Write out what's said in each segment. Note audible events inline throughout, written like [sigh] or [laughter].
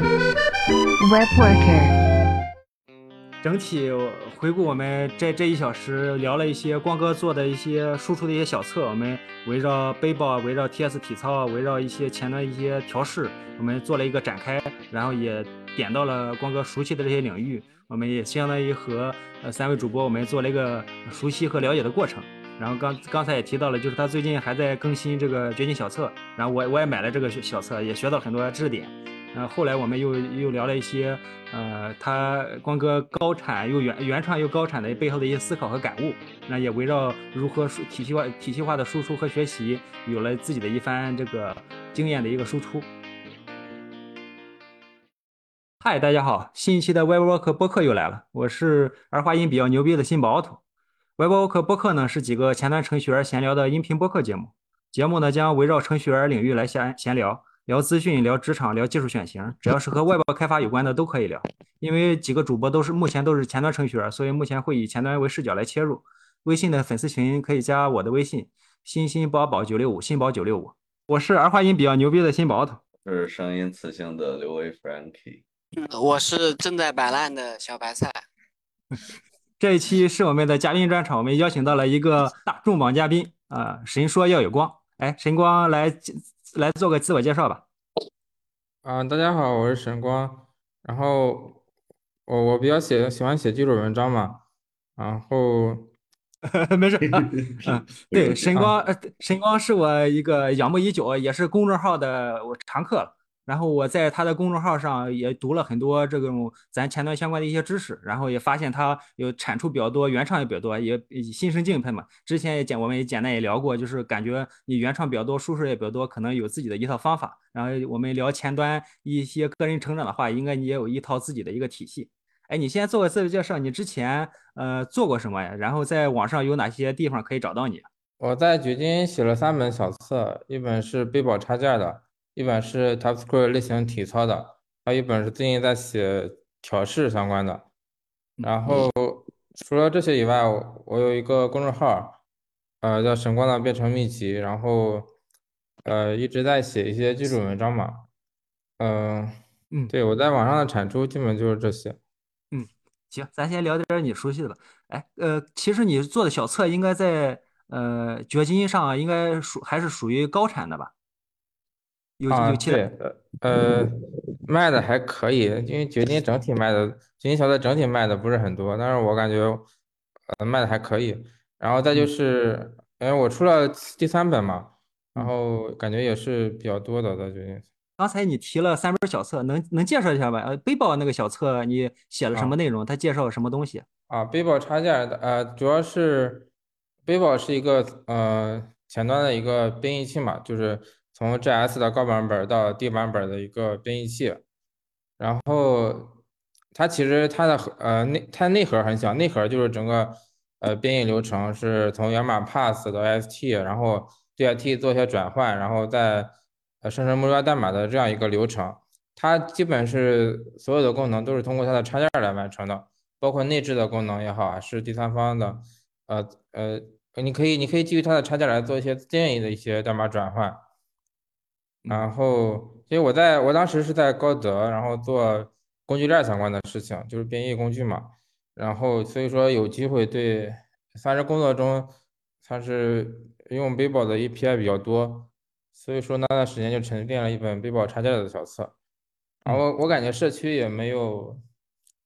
Web Worker，整体回顾我们这这一小时聊了一些光哥做的一些输出的一些小测，我们围绕背包、围绕 TS 体操、围绕一些前端一些调试，我们做了一个展开，然后也点到了光哥熟悉的这些领域，我们也相当于和呃三位主播我们做了一个熟悉和了解的过程。然后刚刚才也提到了，就是他最近还在更新这个掘金小册，然后我我也买了这个小册，也学到很多知识点。呃，后来我们又又聊了一些，呃，他光哥高产又原原创又高产的背后的一些思考和感悟，那也围绕如何体系化体系化的输出和学习，有了自己的一番这个经验的一个输出。嗨，大家好，新一期的 WebWork 播客又来了，我是儿化音比较牛逼的新宝头。WebWork 播客呢是几个前端程序员闲聊的音频播客节目，节目呢将围绕程序员领域来闲闲聊。聊资讯，聊职场，聊技术选型，只要是和外包开发有关的都可以聊。因为几个主播都是目前都是前端程序员，所以目前会以前端为视角来切入。微信的粉丝群可以加我的微信：新新宝宝九六五，新宝九六五。我是儿化音比较牛逼的新宝头，是声音磁性的刘威 Frankie。我是正在摆烂的小白菜。[laughs] 这一期是我们的嘉宾专场，我们邀请到了一个大重磅嘉宾啊！神说要有光，哎，神光来。来做个自我介绍吧。啊，大家好，我是神光。然后我我比较写喜欢写技术文章嘛。然后 [laughs] 没事。嗯，[laughs] 对，神光，神光是我一个仰慕已久，也是公众号的我常客了。然后我在他的公众号上也读了很多这种咱前端相关的一些知识，然后也发现他有产出比较多，原创也比较多，也心生敬佩嘛。之前也简我们也简单也聊过，就是感觉你原创比较多，输出也比较多，可能有自己的一套方法。然后我们聊前端一些个人成长的话，应该你也有一套自己的一个体系。哎，你先做个自我介绍，你之前呃做过什么呀？然后在网上有哪些地方可以找到你？我在掘金写了三本小册，一本是背包插件的。一本是 TypeScript 类型体操的，还有一本是最近在写调试相关的。然后除了这些以外，我有一个公众号，呃，叫“神光的编程秘籍”，然后呃一直在写一些技术文章嘛。嗯嗯，对我在网上的产出基本就是这些。嗯，行，咱先聊点你熟悉的吧。哎，呃，其实你做的小测应该在呃掘金上应该属还是属于高产的吧？啊，对，呃，卖的还可以，因为掘金整体卖的，掘金小册整体卖的不是很多，但是我感觉，呃，卖的还可以。然后再就是，因为我出了第三本嘛，然后感觉也是比较多的在掘金。刚才你提了三本小册，能能介绍一下吧？呃，背包那个小册你写了什么内容？它介绍了什么东西？啊，背包插件的，呃，主要是背包是一个呃前端的一个编译器嘛，就是。从 JS 的高版本到低版本的一个编译器，然后它其实它的呃内它内核很小，内核就是整个呃编译流程是从源码 pass 到 st，然后对 st 做一些转换，然后再呃生成目标代码的这样一个流程。它基本是所有的功能都是通过它的插件来完成的，包括内置的功能也好，是第三方的，呃呃，你可以你可以基于它的插件来做一些建议的一些代码转换。然后，因为我在我当时是在高德，然后做工具链相关的事情，就是编译工具嘛。然后，所以说有机会对，算是工作中算是用背包的 API 比较多，所以说那段时间就沉淀了一本背包插件的小册。然后我感觉社区也没有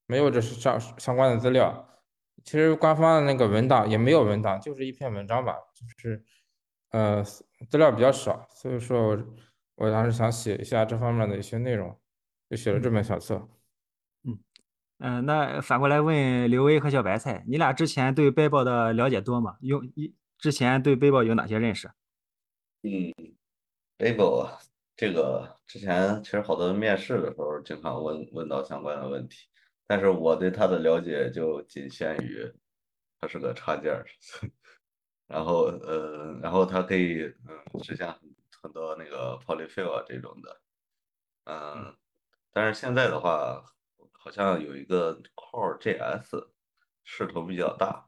没有这是相相关的资料，其实官方的那个文档也没有文档，就是一篇文章吧，就是呃资料比较少，所以说我。我当时想写一下这方面的一些内容，就写了这本小册。嗯嗯，那反过来问刘威和小白菜，你俩之前对背包的了解多吗？用一之前对背包有哪些认识？嗯，背包这个之前其实好多面试的时候经常问问到相关的问题，但是我对它的了解就仅限于它是个插件，[laughs] 然后呃，然后它可以嗯实现。很多那个 polyfill 啊这种的，嗯，但是现在的话，好像有一个 core JS 势头比较大，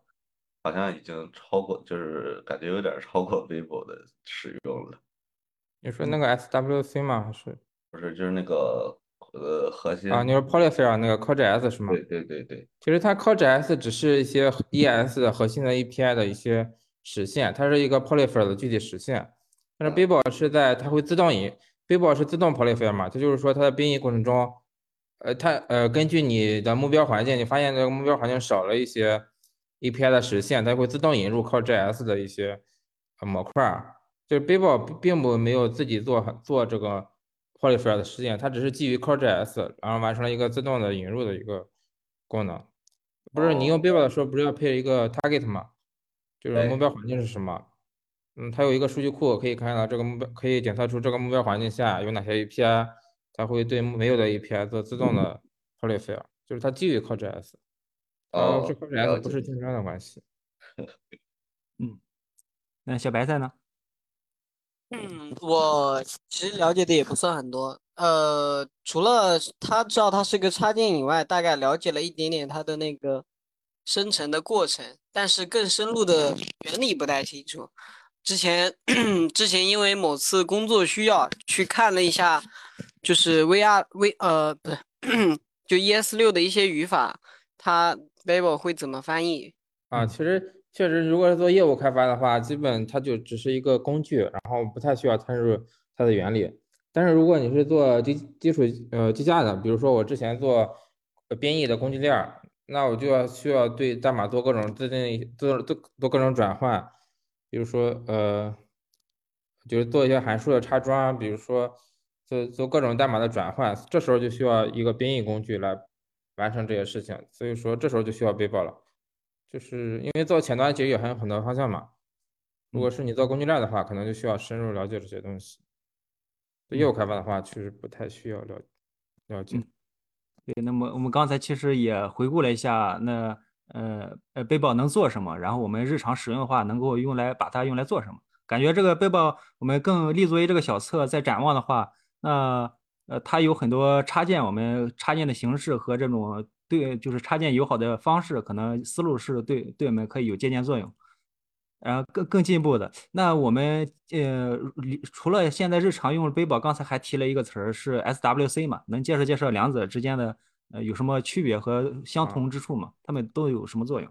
好像已经超过，就是感觉有点超过 Vivo 的使用了。你说那个 SWC 吗？还是不是？就是那个呃核心。啊，你说 Polyfill 那个 CoreJS 是吗？对对对对，其实它 CoreJS 只是一些 ES 的核心的 API 的一些实现，它是一个 Polyfill 的具体实现。但是 Babel 是在它会自动引，Babel 是自动 Polyfill 嘛，它就是说它的编译过程中，呃，它呃根据你的目标环境，你发现这个目标环境少了一些 API 的实现，它会自动引入 CoreJS 的一些呃模块。就是 Babel 并不没有自己做做这个 Polyfill 的实现，它只是基于 CoreJS，然后完成了一个自动的引入的一个功能。不是你用 Babel 的时候，不是要配一个 target 吗？就是目标环境是什么？嗯，它有一个数据库，可以看到这个目标，可以检测出这个目标环境下有哪些 API，它会对没有的 API 做自动的 Polyfill，就是它基于 CoreJS，哦，是 CoreJS 不是竞争的关系。[laughs] 嗯，那小白菜呢？嗯，我其实了解的也不算很多，呃，除了他知道它是个插件以外，大概了解了一点点它的那个生成的过程，但是更深入的原理不太清楚。之前 [clears throat] 之前因为某次工作需要去看了一下，就是 VR V 呃不是，[clears throat] 就 ES 六的一些语法，它 Babel 会怎么翻译？啊，其实。确实，如果是做业务开发的话，基本它就只是一个工具，然后不太需要参入它的原理。但是如果你是做基基础呃机架的，比如说我之前做编译的工具链，那我就要需要对代码做各种自定义做做做各种转换，比如说呃，就是做一些函数的插装，比如说做做各种代码的转换，这时候就需要一个编译工具来完成这些事情。所以说这时候就需要背包了。就是因为做前端其实也还有很多方向嘛。如果是你做工具链的话，可能就需要深入了解这些东西。对业务开发的话，确实不太需要了了解。对，那么我们刚才其实也回顾了一下，那呃呃背包能做什么？然后我们日常使用的话，能够用来把它用来做什么？感觉这个背包我们更立足于这个小册，在展望的话，那呃它有很多插件，我们插件的形式和这种。对，就是插件友好的方式，可能思路是对对我们可以有借鉴作用。然后更更进一步的，那我们呃，除了现在日常用的背包，刚才还提了一个词儿是 SWC 嘛？能介绍介绍两者之间的呃有什么区别和相同之处吗？它们都有什么作用？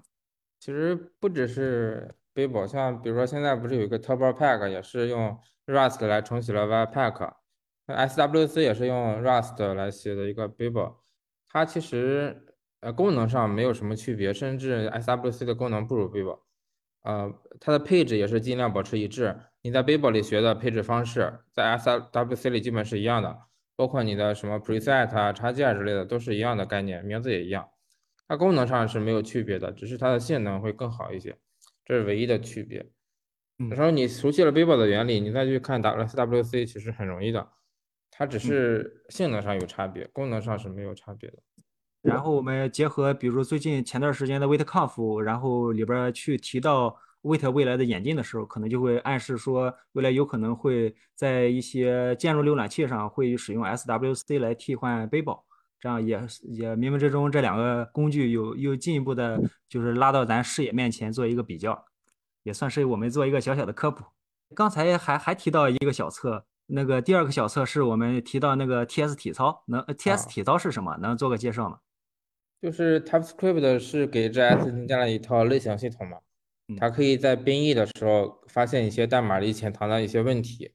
其实不只是背包，像比如说现在不是有一个 Turbo Pack，也是用 Rust 来重启了 Webpack，SWC 也是用 Rust 来写的一个背包。它其实呃功能上没有什么区别，甚至 SWC 的功能不如 Babel，呃，它的配置也是尽量保持一致。你在 Babel 里学的配置方式，在 SWC 里基本是一样的，包括你的什么 preset 啊、插件之类的都是一样的概念，名字也一样。它功能上是没有区别的，只是它的性能会更好一些，这是唯一的区别。有时候你熟悉了 Babel 的原理，你再去看 WSWC 其实很容易的。它只是性能上有差别，功能上是没有差别的。然后我们结合，比如最近前段时间的 WaitConf，然后里边去提到 Wait 未来的演进的时候，可能就会暗示说，未来有可能会在一些建筑浏览器上会使用 SWC 来替换背包，这样也也冥冥之中这两个工具有又进一步的，就是拉到咱视野面前做一个比较，也算是我们做一个小小的科普。刚才还还提到一个小测。那个第二个小测是我们提到那个 T S 体操，能 T S 体操是什么？能做个介绍吗？就是 TypeScript 是给 JS 增加了一套类型系统嘛，它可以在编译的时候发现一些代码里潜藏的一些问题，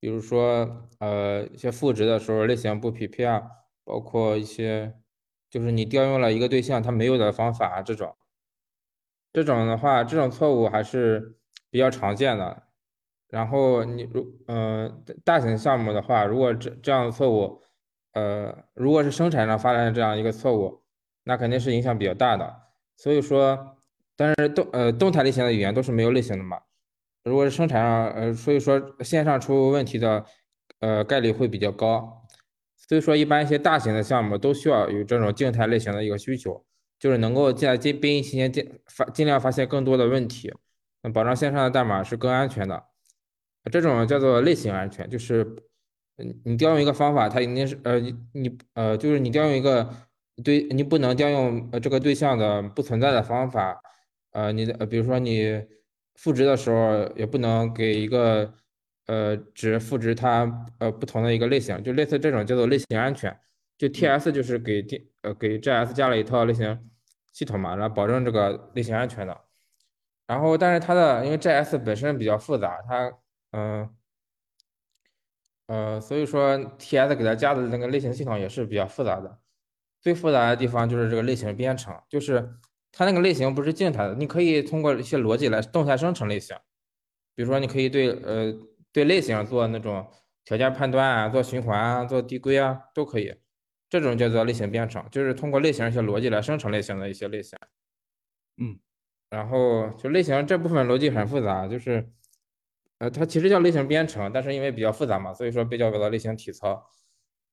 比如说呃一些赋值的时候类型不匹配啊，包括一些就是你调用了一个对象它没有的方法这种，这种的话这种错误还是比较常见的。然后你如呃大型项目的话，如果这这样的错误，呃，如果是生产上发生这样一个错误，那肯定是影响比较大的。所以说，但是动呃动态类型的语言都是没有类型的嘛。如果是生产上，呃，所以说线上出问题的，呃概率会比较高。所以说，一般一些大型的项目都需要有这种静态类型的一个需求，就是能够在编译期间尽发尽量发现更多的问题，那保障线上的代码是更安全的。这种叫做类型安全，就是，嗯，你调用一个方法，它一定是，呃，你你呃，就是你调用一个对，你不能调用呃这个对象的不存在的方法，呃，你的，比如说你赋值的时候也不能给一个呃值赋值它呃不同的一个类型，就类似这种叫做类型安全，就 TS 就是给电呃给 G S 加了一套类型系统嘛，然后保证这个类型安全的。然后，但是它的因为 G S 本身比较复杂，它嗯呃，所以说 TS 给它加的那个类型系统也是比较复杂的。最复杂的地方就是这个类型编程，就是它那个类型不是静态的，你可以通过一些逻辑来动态生成类型。比如说，你可以对呃对类型做那种条件判断啊，做循环啊，做递归啊，都可以。这种叫做类型编程，就是通过类型一些逻辑来生成类型的一些类型。嗯，然后就类型这部分逻辑很复杂，就是呃它其实叫类型编程，但是因为比较复杂嘛，所以说被叫做类型体操。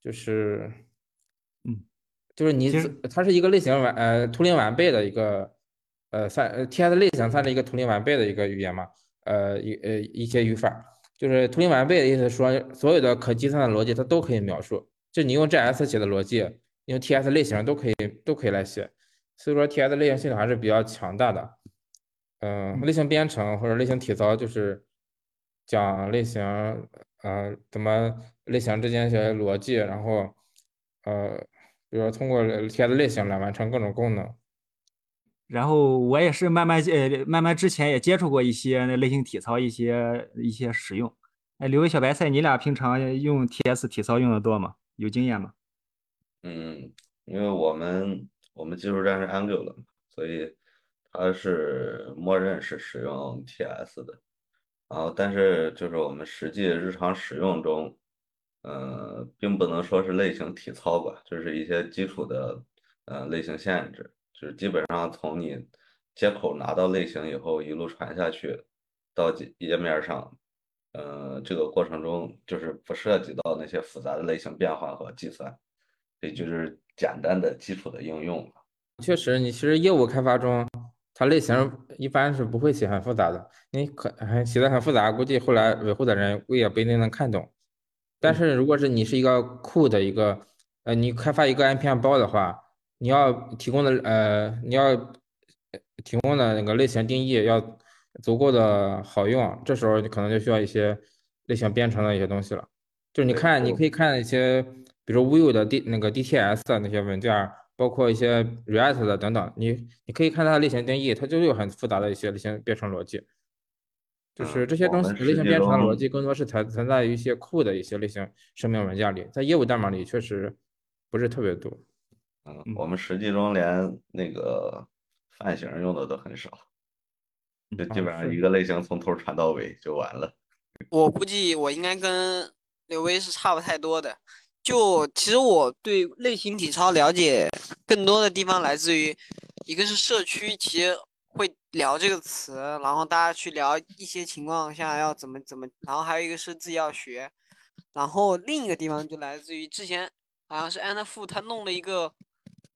就是嗯，就是你它是一个类型完呃图灵完备的一个呃算呃 TS 类型算是一个图灵完备的一个语言嘛。呃，一呃一些语法，就是图灵完备的意思，说所有的可计算的逻辑它都可以描述。就你用 JS 写的逻辑，用 TS 类型都可以都可以来写。所以说 TS 类型系统还是比较强大的。嗯，类型编程或者类型体操就是讲类型，呃，怎么类型之间一些逻辑，然后呃，比如说通过 TS 类型来完成各种功能。然后我也是慢慢呃慢慢之前也接触过一些那类型体操一些一些使用。哎，刘伟小白菜，你俩平常用 TS 体操用的多吗？有经验吗？嗯，因为我们我们技术站是 Angular，所以它是默认是使用 TS 的。然后，但是就是我们实际日常使用中，呃，并不能说是类型体操吧，就是一些基础的呃类型限制。就是基本上从你接口拿到类型以后，一路传下去到页面上，呃，这个过程中就是不涉及到那些复杂的类型变换和计算，也就是简单的基础的应用。确实，你其实业务开发中，它类型一般是不会写很复杂的。你可写的很复杂，估计后来维护的人也不一定能看懂。但是如果是你是一个库的一个，呃，你开发一个 npm 包的话。你要提供的呃，你要提供的那个类型定义要足够的好用，这时候你可能就需要一些类型编程的一些东西了。就是你看，你可以看一些，比如 Vue 的 D 那个 DTS 的那些文件，包括一些 React 的等等，你你可以看它的类型定义，它就有很复杂的一些类型编程逻辑。就是这些东西，类型编程逻辑更多是存存在于一些库的一些类型声明文件里，在业务代码里确实不是特别多。嗯，我们实际中连那个泛型用的都很少，就基本上一个类型从头传到尾就完了。我估计我应该跟刘威是差不太多的。就其实我对类型体操了解更多的地方来自于，一个是社区其实会聊这个词，然后大家去聊一些情况下要怎么怎么，然后还有一个是自己要学，然后另一个地方就来自于之前好像是安德富他弄了一个。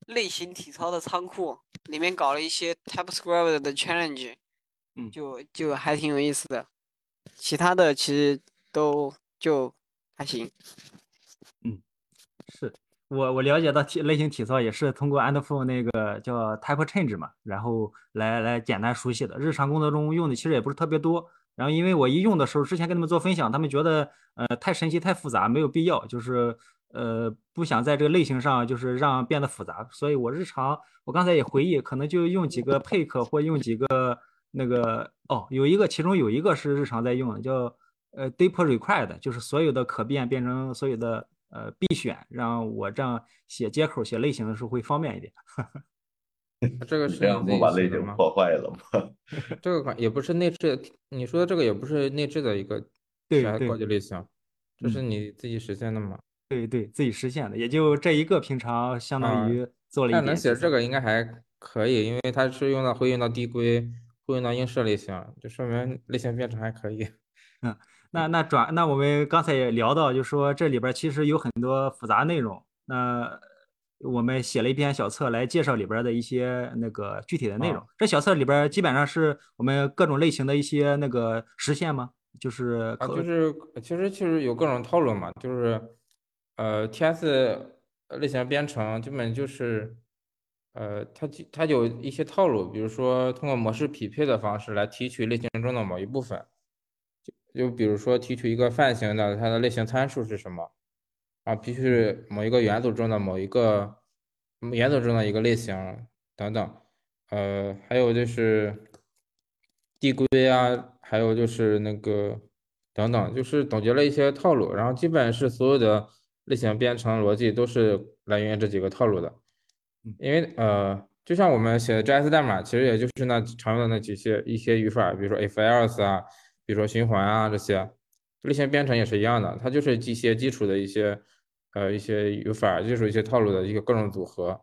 类型体操的仓库里面搞了一些 TypeScript 的 challenge，嗯，就就还挺有意思的。其他的其实都就还行。嗯，是我我了解到体类型体操也是通过 Andflow 那个叫 Type Change 嘛，然后来来简单熟悉的。日常工作中用的其实也不是特别多。然后因为我一用的时候，之前跟他们做分享，他们觉得呃太神奇太复杂，没有必要，就是。呃，不想在这个类型上就是让变得复杂，所以我日常我刚才也回忆，可能就用几个 pick 或用几个那个哦，有一个其中有一个是日常在用的，叫呃 deep required，就是所有的可变变成所有的呃必选，让我这样写接口写类型的时候会方便一点。[laughs] 这个是这样不把类型破坏了吗？[laughs] 这个款也不是内置，你说的这个也不是内置的一个对高级类型，这是你自己实现的吗？对对，自己实现的，也就这一个，平常相当于做了一点。能写这个应该还可以，因为它是用到会用到递归，会用到映射类型，就说明类型编程还可以。嗯，那那转那我们刚才也聊到，就说这里边其实有很多复杂内容。那我们写了一篇小册来介绍里边的一些那个具体的内容。这小册里边基本上是我们各种类型的一些那个实现吗？就是啊，就是其实其实有各种套路嘛，就是。呃，TS 类型编程基本就是，呃，它它有一些套路，比如说通过模式匹配的方式来提取类型中的某一部分，就就比如说提取一个泛型的，它的类型参数是什么，啊，必须是某一个元组中的某一个元组中的一个类型等等。呃，还有就是递归啊，还有就是那个等等，就是总结了一些套路，然后基本是所有的类型编程逻辑都是来源于这几个套路的。因为呃，就像我们写的 JS 代码，其实也就是那常用的那几些一些语法，比如说 if else 啊，比如说循环啊这些，类型编程也是一样的，它就是一些基础的一些呃一些语法，就是一些套路的一个各种组合。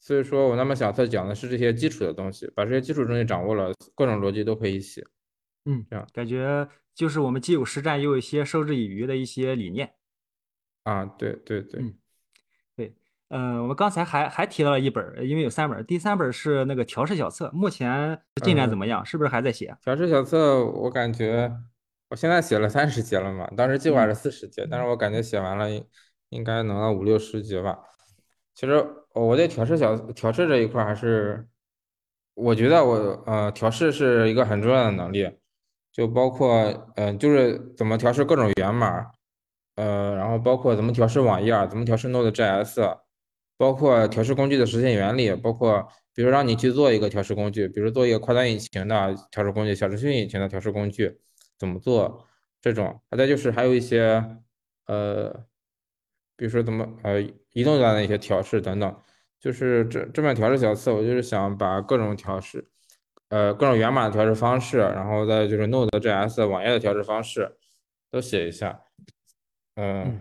所以说我那么小测讲的是这些基础的东西，把这些基础东西掌握了，各种逻辑都可以写。嗯，这样感觉就是我们既有实战，又有一些授之以渔的一些理念。啊，对对对，嗯对，呃，我们刚才还还提到了一本儿，因为有三本儿，第三本儿是那个调试小册，目前进展怎么样？是不是还在写？调试小册我感觉我现在写了三十节了嘛，当时计划是四十节，但是我感觉写完了应应该能到五六十节吧。其实我对调试小调试这一块儿还是，我觉得我呃调试是一个很重要的能力，就包括嗯、呃就是怎么调试各种源码，呃，然后包括怎么调试网页儿，怎么调试 Node.js，包括调试工具的实现原理，包括比如让你去做一个调试工具，比如做一个跨端引擎的调试工具，小程序引擎的调试工具怎么做这种，再就是还有一些呃，比如说怎么呃移动端的一些调试等等，就是这这本调试小册，我就是想把各种调试，呃各种源码的调试方式，然后再就是 Node.js 网页的调试方式都写一下，嗯。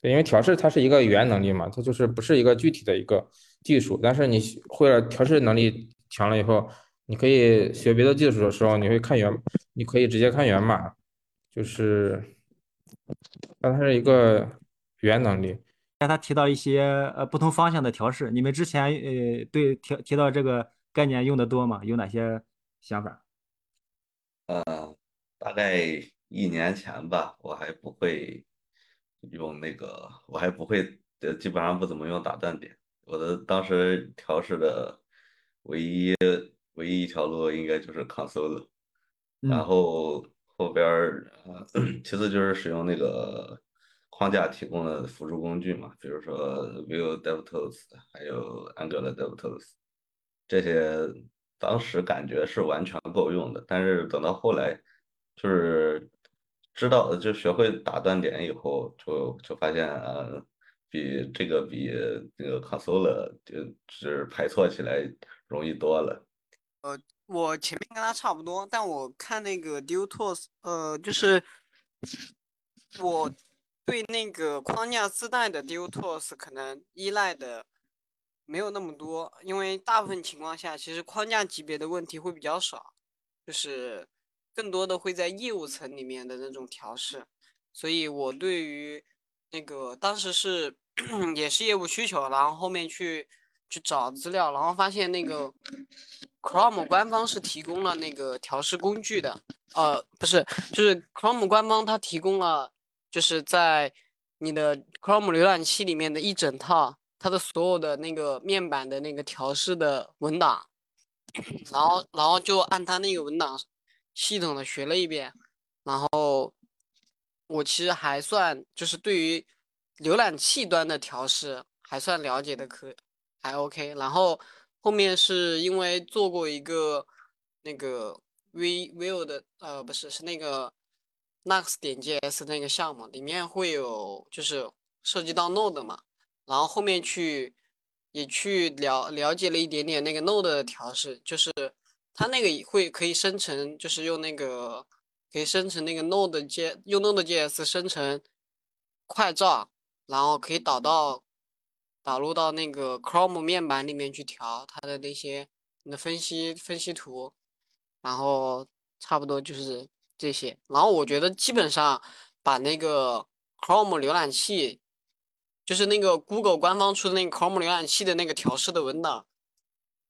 对，因为调试它是一个语言能力嘛，它就是不是一个具体的一个技术，但是你会了调试能力强了以后，你可以学别的技术的时候，你会看源，你可以直接看源码，就是，但它是一个语言能力。他提到一些呃不同方向的调试，你们之前呃对提提到这个概念用的多吗？有哪些想法？呃大概一年前吧，我还不会用那个，我还不会，呃，基本上不怎么用打断点。我的当时调试的唯一唯一一条路应该就是 console，然嗯。后后边儿呃，[clears throat] 其次就是使用那个框架提供的辅助工具嘛，比如说 Vue DevTools，还有 Angular DevTools，这些当时感觉是完全够用的，但是等到后来，就是知道就学会打断点以后，就就发现呃，比这个比那个 console 就是排错起来容易多了。呃我前面跟他差不多，但我看那个 d u t o s 呃，就是我对那个框架自带的 d u t o s 可能依赖的没有那么多，因为大部分情况下，其实框架级别的问题会比较少，就是更多的会在业务层里面的那种调试，所以我对于那个当时是 [clears throat] 也是业务需求，然后后面去去找资料，然后发现那个 [laughs] Chrome 官方是提供了那个调试工具的，呃，不是，就是 Chrome 官方它提供了，就是在你的 Chrome 浏览器里面的一整套它的所有的那个面板的那个调试的文档，然后然后就按它那个文档系统的学了一遍，然后我其实还算就是对于浏览器端的调试还算了解的可还 OK，然后后面是因为做过一个那个 V Vue 的呃不是是那个 Nux 点 JS 那个项目，里面会有就是涉及到 Node 嘛，然后后面去也去了了解了一点点那个 Node 的调试，就是它那个也会可以生成，就是用那个可以生成那个 Node J 用 Node JS 生成快照，然后可以导到导入到那个 Chrome 面板里面去调它的那些你的分析分析图，然后差不多就是这些。然后我觉得基本上把那个 Chrome 浏览器，就是那个 Google 官方出的那个 Chrome 浏览器的那个调试的文档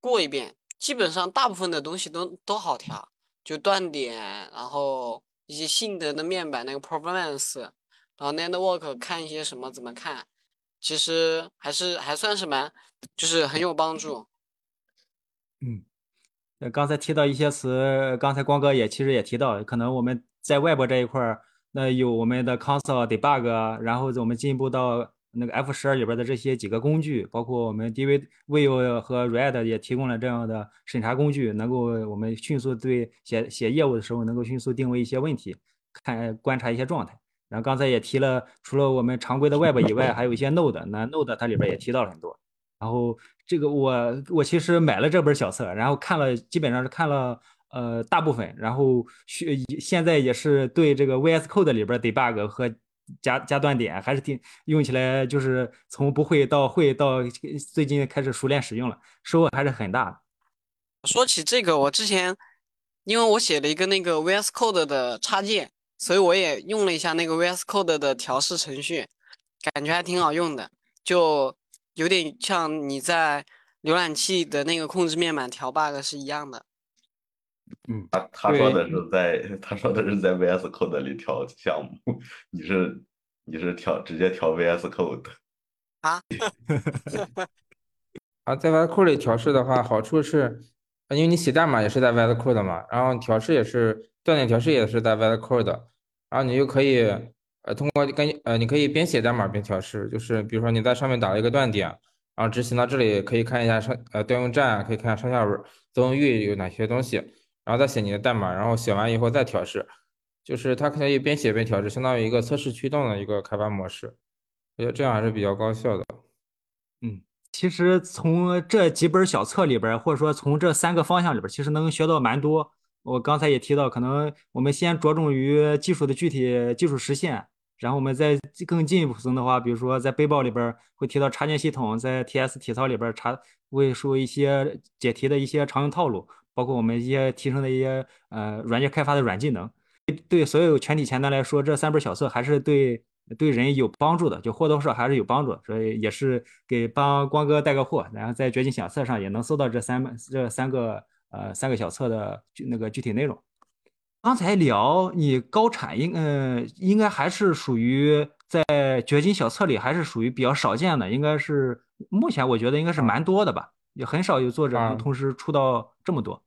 过一遍，基本上大部分的东西都都好调，就断点，然后一些性能的面板那个 performance，然后 network 看一些什么怎么看，其实还是还算是蛮，就是很有帮助。嗯，呃，刚才提到一些词，刚才光哥也其实也提到，可能我们在外部这一块儿，那有我们的 console debug，然后我们进一步到那个 F 十二里边的这些几个工具，包括我们 DVIO 和 Red 也提供了这样的审查工具，能够我们迅速对写写业务的时候能够迅速定位一些问题，看观察一些状态。然后刚才也提了，除了我们常规的 Web 以外，还有一些 Node，那 Node 它里边也提到了很多。然后这个我我其实买了这本小册，然后看了，基本上是看了呃大部分，然后学现在也是对这个 VS Code 里边 debug 和加加断点还是挺用起来，就是从不会到会到最近开始熟练使用了，收获还是很大的。说起这个，我之前因为我写了一个那个 VS Code 的插件，所以我也用了一下那个 VS Code 的调试程序，感觉还挺好用的，就有点像你在浏览器的那个控制面板调 bug 是一样的。嗯，他他说的是在他说的是在 VS Code 里调项目，你是你是调直接调 VS Code 啊？啊，[laughs] 在 VS Code 里调试的话，好处是，因为你写代码也是在 VS Code 嘛，然后调试也是断点调试也是在 VS Code，然后你就可以呃通过跟呃你可以边写代码边调试，就是比如说你在上面打了一个断点，然后执行到这里可以看一下上呃调用站，可以看上下文作用域有哪些东西，然后再写你的代码，然后写完以后再调试，就是它可以边写边调试，相当于一个测试驱动的一个开发模式，我觉得这样还是比较高效的。嗯。其实从这几本小册里边，或者说从这三个方向里边，其实能学到蛮多。我刚才也提到，可能我们先着重于技术的具体技术实现，然后我们再更进一步层的话，比如说在背包里边会提到插件系统，在 TS 体操里边查会说一些解题的一些常用套路，包括我们一些提升的一些呃软件开发的软技能。对所有全体前端来说，这三本小册还是对。对人有帮助的，就或多或少还是有帮助，所以也是给帮光哥带个货，然后在掘金小册上也能搜到这三本这三个呃三个小册的那个具体内容。刚才聊你高产应呃应该还是属于在掘金小册里还是属于比较少见的，应该是目前我觉得应该是蛮多的吧，也很少有作者能同时出到这么多。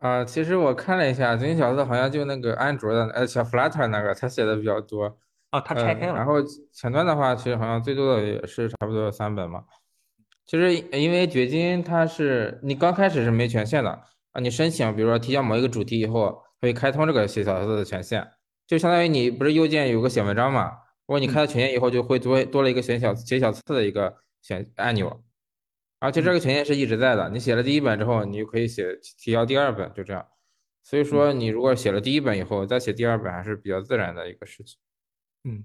啊，其实我看了一下掘金小册，好像就那个安卓的呃小 Flutter 那个他写的比较多。哦，它拆开了。然后前端的话，其实好像最多的也是差不多三本嘛。其实因为掘金它是你刚开始是没权限的啊，你申请比如说提交某一个主题以后，会开通这个写小册的权限，就相当于你不是右键有个写文章嘛？如果你开了权限以后，就会多多了一个写小写小册的一个选按钮，而且这个权限是一直在的。你写了第一本之后，你就可以写提交第二本，就这样。所以说你如果写了第一本以后再写第二本，还是比较自然的一个事情。嗯，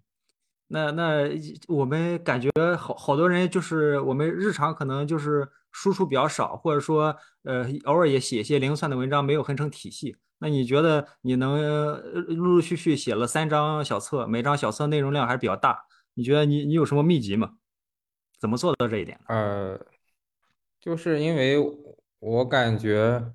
那那我们感觉好好多人就是我们日常可能就是输出比较少，或者说呃偶尔也写一些零散的文章，没有很成体系。那你觉得你能陆陆续续写了三张小册，每张小册内容量还是比较大？你觉得你你有什么秘籍吗？怎么做到这一点？呃，就是因为我感觉，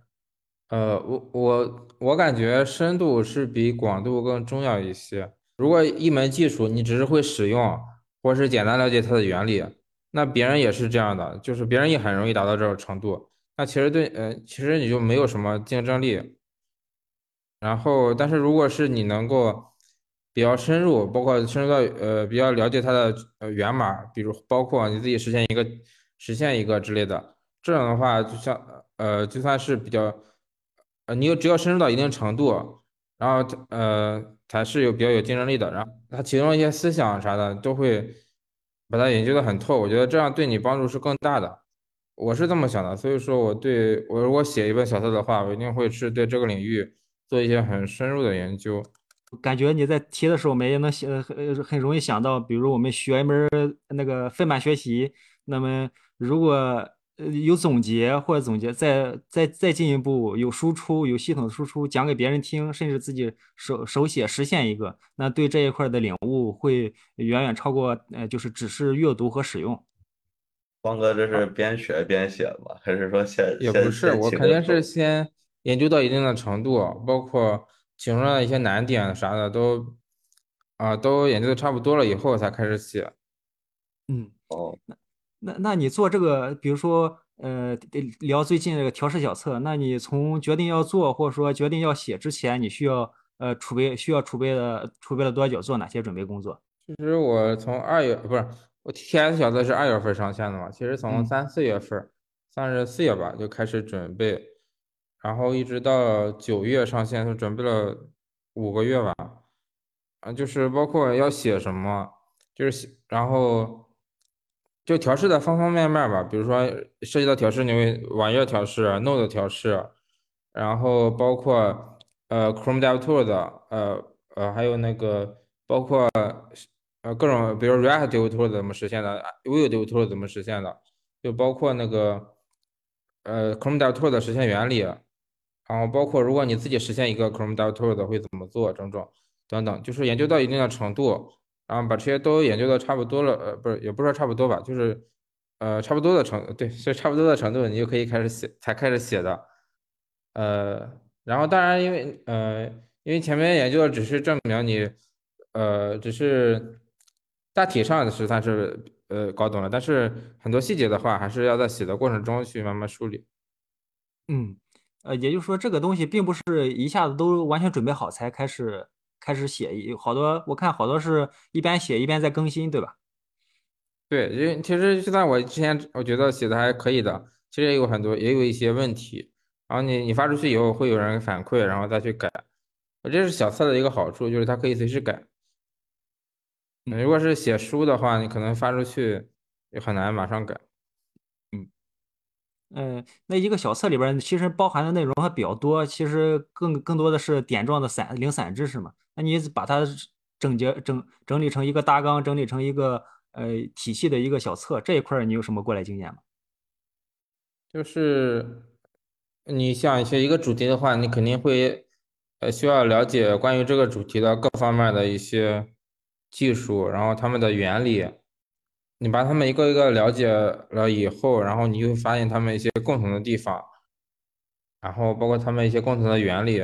呃，我我我感觉深度是比广度更重要一些。如果一门技术你只是会使用，或是简单了解它的原理，那别人也是这样的，就是别人也很容易达到这种程度。那其实对，呃，其实你就没有什么竞争力。然后，但是如果是你能够比较深入，包括深入到呃比较了解它的呃源码，比如包括你自己实现一个实现一个之类的，这样的话就像呃就算是比较，呃你只要深入到一定程度，然后呃。才是有比较有竞争力的，然后他其中一些思想啥的都会把它研究的很透，我觉得这样对你帮助是更大的，我是这么想的，所以说我对我如果写一本小册的话，我一定会是对这个领域做一些很深入的研究。感觉你在提的时候，我们也能想很很容易想到，比如我们学一门那个分班学习，那么如果。呃，有总结或者总结，再再再进一步有输出，有系统的输出，讲给别人听，甚至自己手手写实现一个，那对这一块的领悟会远远超过呃，就是只是阅读和使用。光哥，这是边学边写吗？还是说先也不是，我肯定是先研究到一定的程度，包括其中的一些难点啥的都啊都研究的差不多了以后才开始写。嗯，哦。那那你做这个，比如说，呃，聊最近这个调试小测，那你从决定要做或者说决定要写之前，你需要呃储备需要储备的储备了多久，做哪些准备工作？其实我从二月不是我 TS 小测是二月份上线的嘛，其实从嗯三四月份，三十四月吧就开始准备，然后一直到九月上线，就准备了五个月吧。啊，就是包括要写什么，就是写，然后就调试的方方面面吧，比如说涉及到调试，你会网页调试、Node 调试，然后包括呃 Chrome DevTools，呃呃还有那个包括呃各种，比如 React DevTools 怎么实现的，Vue DevTools 怎么实现的，就包括那个呃 Chrome DevTools 的实现原理，然后包括如果你自己实现一个 Chrome DevTools 会怎么做，种种。等等，就是研究到一定的程度，然后把这些都研究的差不多了，呃，不是，也不是说差不多吧，就是呃差不多的程，对，是差不多的程度，你就可以开始写，才开始写的，呃，然后当然因为呃因为前面研究的只是证明你，呃，只是大体上是算是呃搞懂了，但是很多细节的话，还是要在写的过程中去慢慢梳理。嗯，呃，也就是说这个东西并不是一下子都完全准备好才开始。开始写，有好多我看好多是一边写一边在更新，对吧？对，因为其实就算我之前我觉得写的还可以的，其实也有很多也有一些问题。然后你你发出去以后会有人反馈，然后再去改。我这是小册的一个好处，就是它可以随时改。如果是写书的话，你可能发出去也很难马上改。嗯嗯，那一个小册里边其实包含的内容还比较多，其实更更多的是点状的散零散知识嘛。你把它整结整整理成一个大纲，整理成一个呃体系的一个小册，这一块你有什么过来经验吗？就是你想学一个主题的话，你肯定会呃需要了解关于这个主题的各方面的一些技术，然后他们的原理。你把他们一个一个了解了以后，然后你就会发现他们一些共同的地方，然后包括他们一些共同的原理。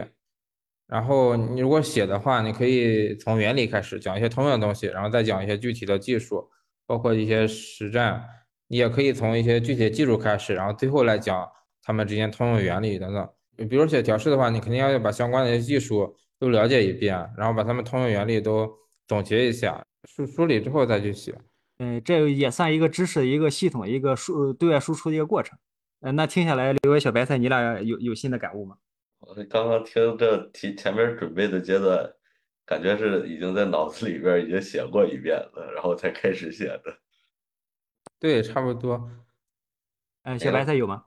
然后你如果写的话，你可以从原理开始讲一些通用的东西，然后再讲一些具体的技术，包括一些实战。你也可以从一些具体的技术开始，然后最后来讲他们之间通用原理等等。比如写调试的话，你肯定要把相关的一些技术都了解一遍，然后把他们通用原理都总结一下，梳梳理之后再去写。嗯，这也算一个知识一个系统，一个输对外输出的一个过程。嗯，那听下来，刘伟、小白菜，你俩有有新的感悟吗？我刚刚听这提前面准备的阶段，感觉是已经在脑子里边已经写过一遍了，然后才开始写的。对，差不多。嗯，小白菜有吗？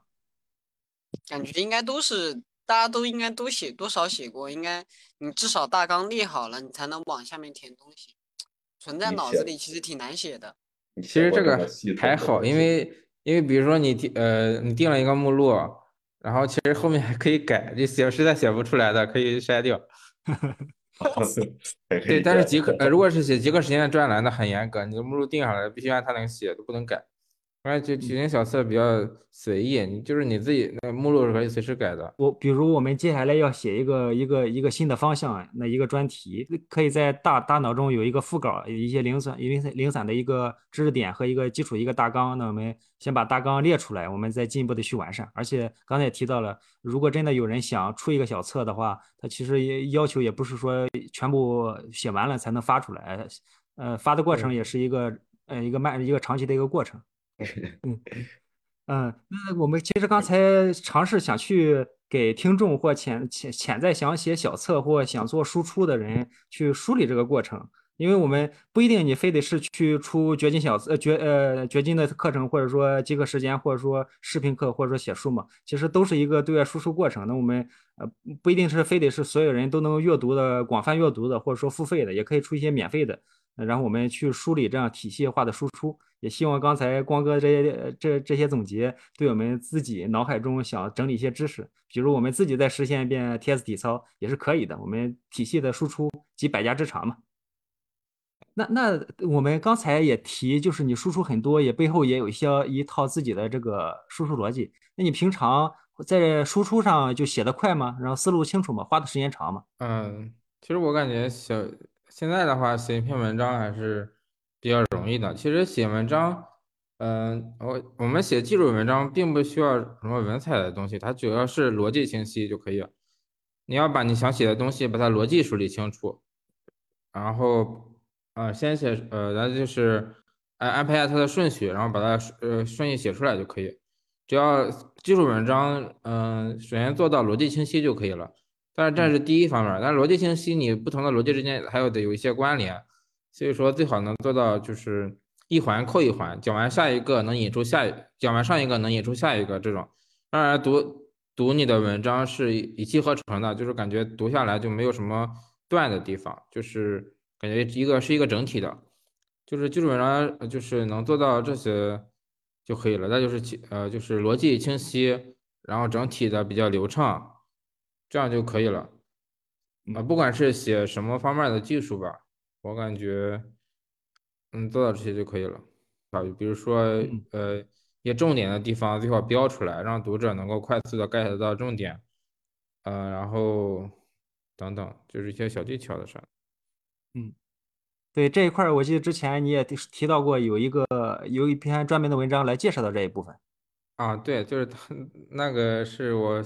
感觉应该都是大家都应该都写多少写过，应该你至少大纲列好了，你才能往下面填东西。存在脑子里其实挺难写的。其实这个还好，因为因为比如说你定呃你定了一个目录，然后其实后面还可以改，你写实在写不出来的可以筛掉。[laughs] 对，但是极客呃如果是写极客实验专栏的很严格，你的目录定下来必须按它那个写，都不能改。而且体型小册比较随意，你就是你自己那目录是可以随时改的。我比如我们接下来要写一个一个一个新的方向，那一个专题，可以在大大脑中有一个副稿，有一些零散零散零散的一个知识点和一个基础一个大纲。那我们先把大纲列出来，我们再进一步的去完善。而且刚才也提到了，如果真的有人想出一个小册的话，他其实也要求也不是说全部写完了才能发出来，呃，发的过程也是一个呃一个慢一个长期的一个过程。[laughs] 嗯嗯，那我们其实刚才尝试想去给听众或潜潜潜在想写小册或想做输出的人去梳理这个过程，因为我们不一定你非得是去出掘金小册、掘呃掘金的课程，或者说极客时间，或者说视频课，或者说写书嘛，其实都是一个对外输出过程。那我们呃不一定是非得是所有人都能阅读的广泛阅读的，或者说付费的，也可以出一些免费的，然后我们去梳理这样体系化的输出。也希望刚才光哥这些这这些总结，对我们自己脑海中想整理一些知识，比如我们自己再实现一遍 TS 体操也是可以的。我们体系的输出集百家之长嘛。那那我们刚才也提，就是你输出很多，也背后也有一些一套自己的这个输出逻辑。那你平常在输出上就写得快吗？然后思路清楚吗？花的时间长吗？嗯，其实我感觉写现在的话，写一篇文章还是。比较容易的。其实写文章，嗯，我我们写技术文章并不需要什么文采的东西，它主要是逻辑清晰就可以了。你要把你想写的东西把它逻辑梳理清楚，然后呃先写呃，然后就是安安排一下它的顺序，然后把它呃顺序写出来就可以。只要技术文章，嗯、首先做到逻辑清晰就可以了。但是这是第一方面，但是逻辑清晰，你不同的逻辑之间还有得有一些关联，所以说最好能做到就是一环扣一环，讲完下一个能引出下，讲完上一个能引出下一个这种。当然读读你的文章是一气呵成的，就是感觉读下来就没有什么断的地方，就是感觉一个是一个整体的，就是技术文章就是能做到这些就可以了。那就是呃就是逻辑清晰，然后整体的比较流畅，这样就可以了。啊，不管是写什么方面的技术吧，我感觉嗯做到这些就可以了。啊，比如说呃一些重点的地方最好标出来，让读者能够快速的 get 到重点。呃，然后等等，就是一些小技巧的事。嗯。对这一块儿，我记得之前你也提提到过，有一个有一篇专门的文章来介绍到这一部分。啊，对，就是他那个是我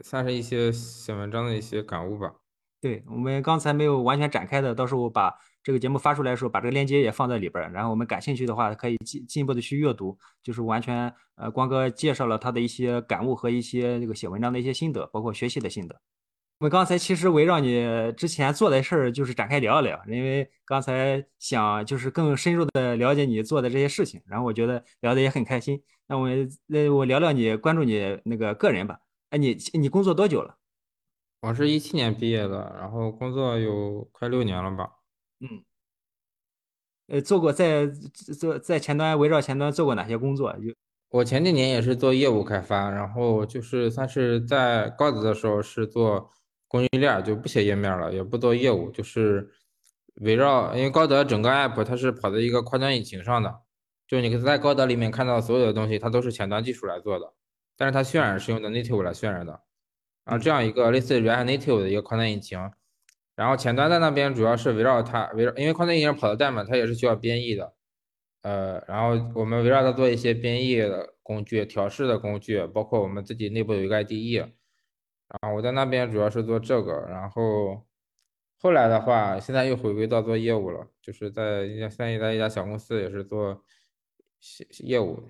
算是一些写文章的一些感悟吧。对，我们刚才没有完全展开的，到时候把这个节目发出来的时候，把这个链接也放在里边儿，然后我们感兴趣的话，可以进进一步的去阅读，就是完全呃光哥介绍了他的一些感悟和一些这个写文章的一些心得，包括学习的心得。我们刚才其实围绕你之前做的事儿，就是展开聊一聊，因为刚才想就是更深入的了解你做的这些事情，然后我觉得聊的也很开心。那我那我聊聊你关注你那个个人吧。哎，你你工作多久了？我是一七年毕业的，然后工作有快六年了吧。嗯，呃，做过在做在前端围绕前端做过哪些工作？有我前几年也是做业务开发，然后就是算是在高德的时候是做供应链儿，就不写页面了，也不做业务，就是围绕，因为高德整个 app 它是跑在一个跨端引擎上的，就你在高德里面看到所有的东西，它都是前端技术来做的，但是它渲染是用的 native 来渲染的，然后这样一个类似 React Native 的一个跨端引擎，然后前端在那边主要是围绕它围绕，因为跨端引擎跑的代码它也是需要编译的。呃，然后我们围绕它做一些编译的工具、调试的工具，包括我们自己内部有一个 IDE。然后我在那边主要是做这个，然后后来的话，现在又回归到做业务了，就是在一家现在在一家小公司也是做写业务。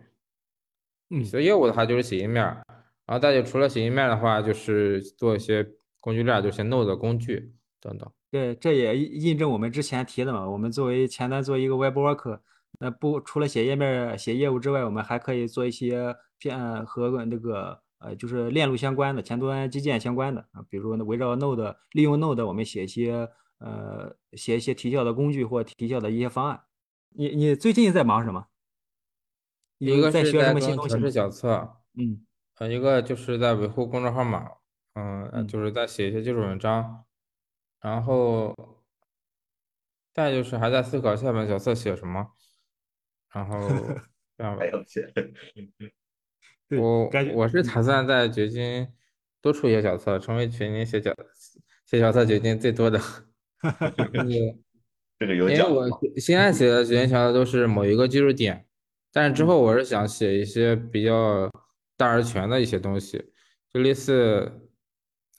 嗯写业务的话就是写页面儿，然后再就除了写页面儿的话，就是做一些工具链，就些 Node 的工具等等。对，这也印印证我们之前提的嘛。我们作为前端做一个 Web Worker，那不除了写页面、写业务之外，我们还可以做一些偏和那个呃，就是链路相关的、前端基建相关的啊，比如围绕 Node，利用 Node，我们写一些呃，写一些提效的工具或提效的一些方案。你你最近在忙什么？有一个在在学什么新东西吗？小测，嗯呃，一个就是在维护公众号码，嗯，就是在写一些技术文章，然后再就是还在思考下面角色写什么，然后 [laughs] 这样吧 [laughs] 我感我是打算在掘金多出一些角色，成为全年写角写角色掘金最多的。[laughs] 就是这个有因为我现在写的掘金角色都是某一个技术点，但是之后我是想写一些比较大而全的一些东西，就类似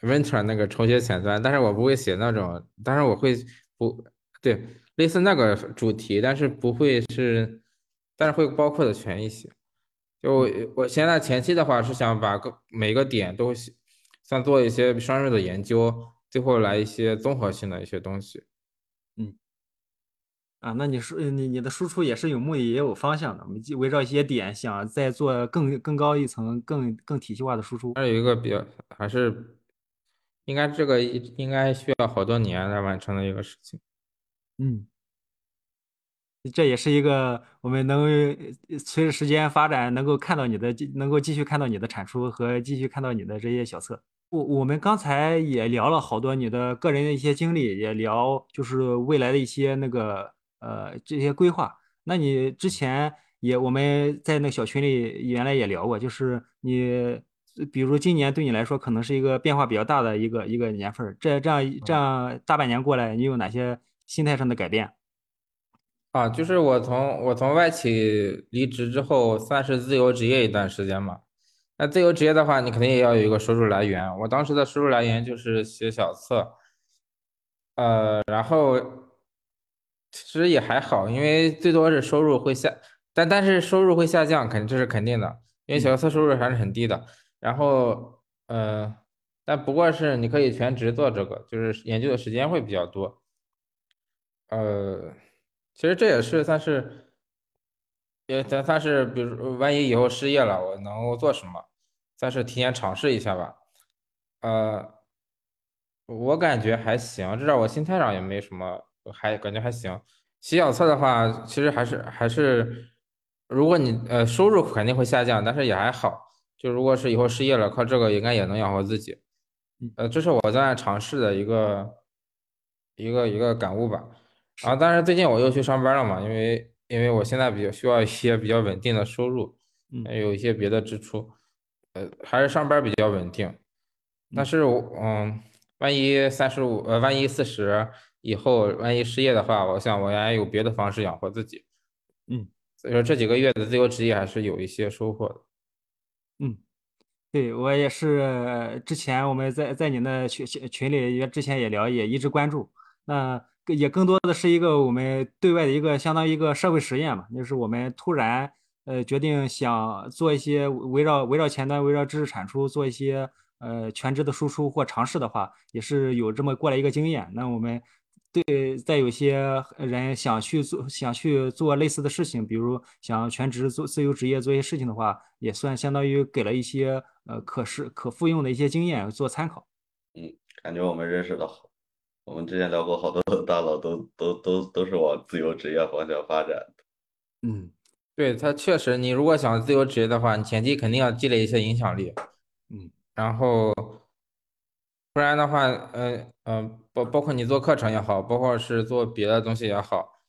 Winter 那个重写前端，但是我不会写那种，但是我会不对类似那个主题，但是不会是，但是会包括的全一些。就我现在前期的话是想把个每个点都写算做一些深入的研究，最后来一些综合性的一些东西。啊，那你说你你的输出也是有目的也有方向的，我们就围绕一些点，想再做更更高一层、更更体系化的输出。还有一个比较还是应该这个应该需要好多年来完成的一个事情。嗯，这也是一个我们能呃随着时间发展，能够看到你的，能够继续看到你的产出和继续看到你的这些小册。我我们刚才也聊了好多你的个人的一些经历，也聊就是未来的一些那个呃这些规划。那你之前也我们在那个小群里原来也聊过，就是你比如今年对你来说可能是一个变化比较大的一个一个年份儿，这这样这样大半年过来，你有哪些心态上的改变？啊，就是我从我从外企离职之后，算是自由职业一段时间嘛。那自由职业的话，你肯定也要有一个收入来源。我当时的收入来源就是写小册，呃，然后其实也还好，因为最多是收入会下，但但是收入会下降，肯这是肯定的，因为小测收入还是很低的。然后呃，但不过是你可以全职做这个，就是研究的时间会比较多。呃，其实这也是算是。也咱算是，比如万一以后失业了，我能够做什么？算是提前尝试一下吧。呃，我感觉还行，至少我心态上也没什么，还感觉还行。洗脚册的话，其实还是还是，如果你呃收入肯定会下降，但是也还好。就如果是以后失业了，靠这个应该也能养活自己。呃，这是我在尝试的一个一个一个感悟吧。然后，但是最近我又去上班了嘛，因为。因为我现在比较需要一些比较稳定的收入，还有一些别的支出，呃，还是上班比较稳定。但是我，嗯，万一三十五，呃，万一四十以后，万一失业的话，我想我还有别的方式养活自己。嗯，所以说这几个月的自由职业还是有一些收获的。嗯，对我也是，之前我们在在你的群群里也之前也聊，也一直关注。那。也更多的是一个我们对外的一个相当于一个社会实验嘛，就是我们突然呃决定想做一些围绕围绕前端围绕知识产出做一些呃全职的输出或尝试的话，也是有这么过来一个经验。那我们对在有些人想去做想去做类似的事情，比如想全职做自由职业做一些事情的话，也算相当于给了一些呃可是可复用的一些经验做参考。嗯，感觉我们认识的好。我们之前聊过，好多 [laughs] 大佬都都都都是往自由职业方向发展的。嗯，对他确实，你如果想自由职业的话，你前期肯定要积累一些影响力。嗯，然后不然的话，呃呃，包包括你做课程也好，包括是做别的东西也好，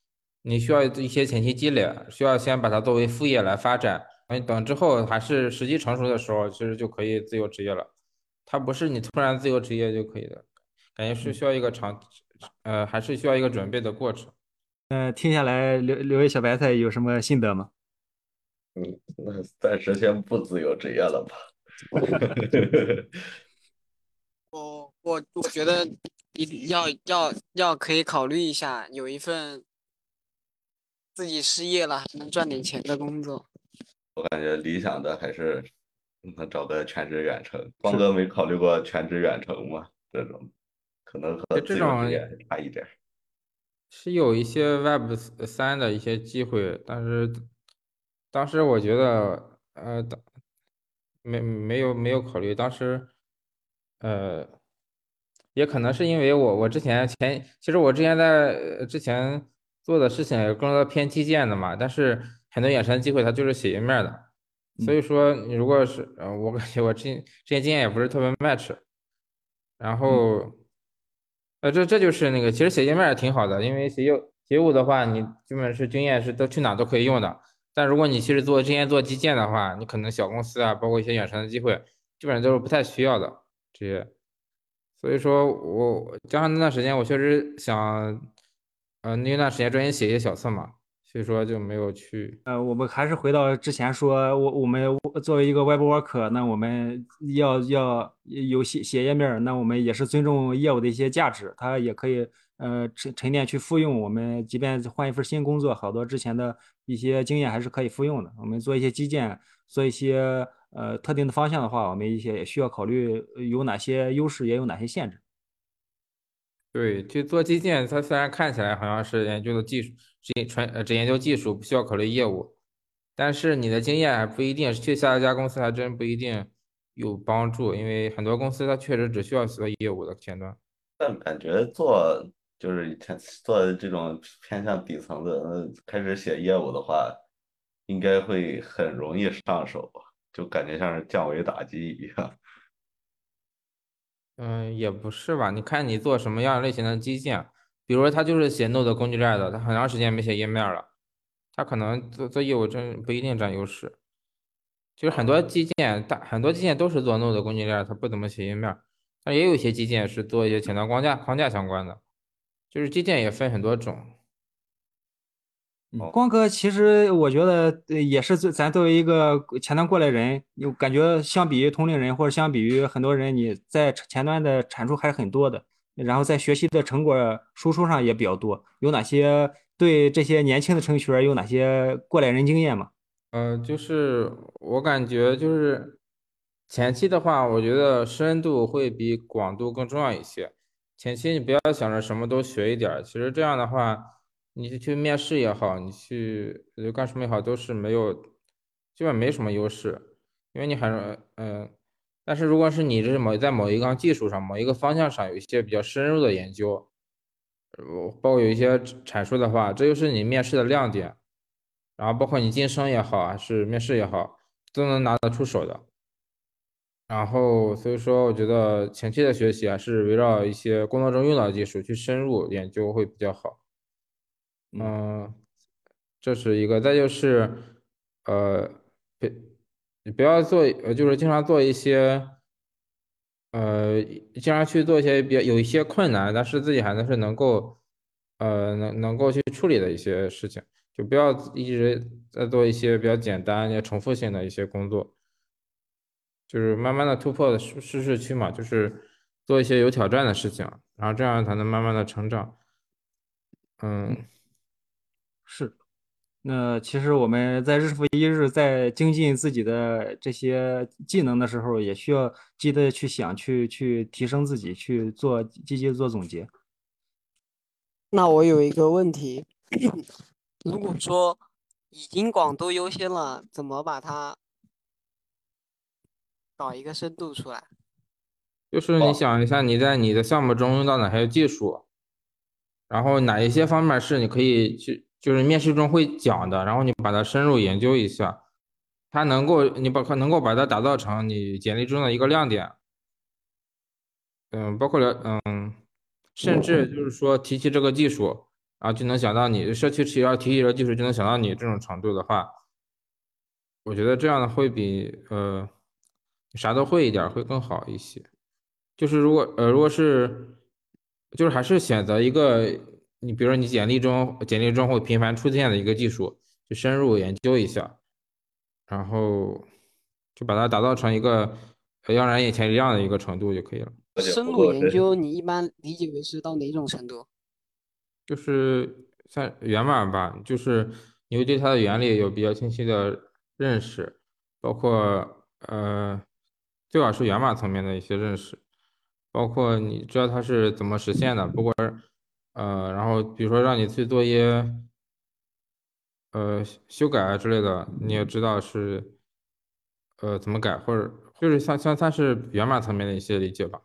你需要一些前期积累，需要先把它作为副业来发展。等之后还是时机成熟的时候，其实就可以自由职业了。它不是你突然自由职业就可以的。感觉是需要一个长，呃，还是需要一个准备的过程。嗯，听下来，刘刘位小白菜有什么心得吗？嗯，那暂时先不自由职业了吧。[laughs] 我我我觉得一定要要要可以考虑一下，有一份自己失业了还能赚点钱的工作。我感觉理想的还是能找个全职远程。光哥没考虑过全职远程吗？这种。可能和这种差一点，是有一些 Web 三的一些机会，但是当时我觉得，呃，没没有没有考虑。当时，呃，也可能是因为我我之前前，其实我之前在之前做的事情也更多偏基建的嘛，但是很多远程机会它就是写页面的，所以说你如果是，呃，我感觉我之前之前经验也不是特别 match，然后。呃，这这就是那个，其实写页面也挺好的，因为写业写业务的话，你基本是经验是都去哪都可以用的。但如果你其实做之前做基建的话，你可能小公司啊，包括一些远程的机会，基本上都是不太需要的这些。所以说我加上那段时间，我确实想，呃，那段时间专心写一些小册嘛。所以说就没有去。呃，我们还是回到之前说，我我们作为一个 Web Worker，那我们要要有写写页面，那我们也是尊重业务的一些价值，它也可以呃沉沉淀去复用。我们即便换一份新工作，好多之前的一些经验还是可以复用的。我们做一些基建，做一些呃特定的方向的话，我们一些也需要考虑有哪些优势，也有哪些限制。对，去做基建，它虽然看起来好像是研究的技术，只纯呃只研究技术，不需要考虑业务，但是你的经验不一定去下一家公司还真不一定有帮助，因为很多公司它确实只需要做业务的前端。但感觉做就是以前做这种偏向底层的，开始写业务的话，应该会很容易上手，就感觉像是降维打击一样。[laughs] 嗯，也不是吧？你看你做什么样类型的基建，比如说他就是写 Node 工具链的，他很长时间没写页面了，他可能做做业务真不一定占优势。就是很多基建大很多基建都是做 Node 工具链，他不怎么写页面，但也有一些基建是做一些前端框架框架相关的，就是基建也分很多种。光哥，其实我觉得呃也是最咱作为一个前端过来人，有感觉相比于同龄人或者相比于很多人，你在前端的产出还是很多的，然后在学习的成果输出上也比较多。有哪些对这些年轻的程序员有哪些过来人经验吗？呃，就是我感觉就是前期的话，我觉得深度会比广度更重要一些。前期你不要想着什么都学一点儿，其实这样的话，你去面试也好，你去呃干什么也好，都是没有，基本没什么优势，因为你很嗯、但是如果是你这是某在某一项技术上、某一个方向上有一些比较深入的研究，包括有一些阐述的话，这就是你面试的亮点。然后包括你晋升也好，还是面试也好，都能拿得出手的。然后所以说，我觉得前期的学习还是围绕一些工作中用到的技术去深入研究会比较好。嗯，这是一个。再就是，呃，别你不要做，呃，就是经常做一些，呃，经常去做一些比较有一些困难，但是自己还能是能够，呃，能能够去处理的一些事情。就不要一直在做一些比较简单、也重复性的一些工作，就是慢慢的突破舒舒适区嘛，就是做一些有挑战的事情，然后这样才能慢慢的成长。嗯，是。那其实我们在日复一日在精进自己的这些技能的时候，也需要记得去想，去去提升自己，去做积极地做总结。那我有一个问题，如果说已经广度优先了，怎么把它搞一个深度出来？就是你想一下，你在你的项目中用到哪些技术，然后哪一些方面是你可以去，就是面试中会讲的，然后你把它深入研究一下，它能够你把它能够把它打造成你简历中的一个亮点。嗯，包括了嗯，甚至就是说提起这个技术，然后就能想到你社区只要提起这个技术就能想到你这种程度的话，我觉得这样的会比呃啥都会一点会更好一些。就是如果呃如果是就是还是选择一个你比如说你简历中简历中会频繁出现的一个技术，就深入研究一下，然后就把它打造成一个呃让人眼前一亮的一个程度就可以了。深入研究，你一般理解为是到哪种程度？就是像源码吧，就是你会对它的原理有比较清晰的认识，包括呃，最好是源码层面的一些认识，包括你知道它是怎么实现的，不过呃，然比如说让你去做一些呃修改啊之类的，你也知道是呃怎么改，或者就是像像算是源码层面的一些理解吧。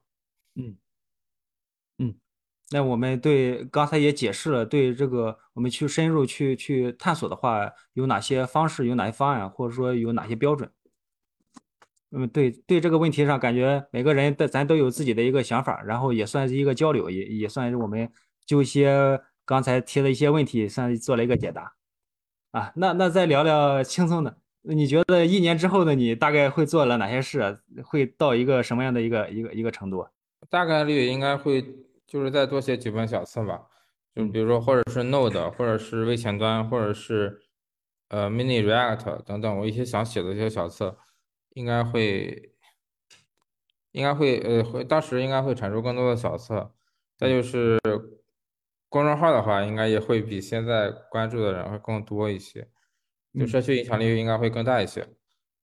嗯嗯，那我们对刚才也解释了，对这个我们去深入去去探索的话，有哪些方式，有哪些方案，或者说有哪些标准？嗯，对对，这个问题上，感觉每个人的咱都有自己的一个想法，然后也算是一个交流，也也算是我们就一些刚才提的一些问题，算是做了一个解答。啊，那那再聊聊轻松的，你觉得一年之后的你大概会做了哪些事啊？会到一个什么样的一个一个一个程度啊？大概率应该会就是再多写几本小册吧，就嗯比如说或者是 Node，或者是微前端，或者是呃 Mini React 等等，我一些想写的一些小册，应该会应该会呃会当时应该会产出更多的小册。再就是公众号的话，应该也会比现在关注的人会更多一些，就嗯社区影响力应该会更大一些。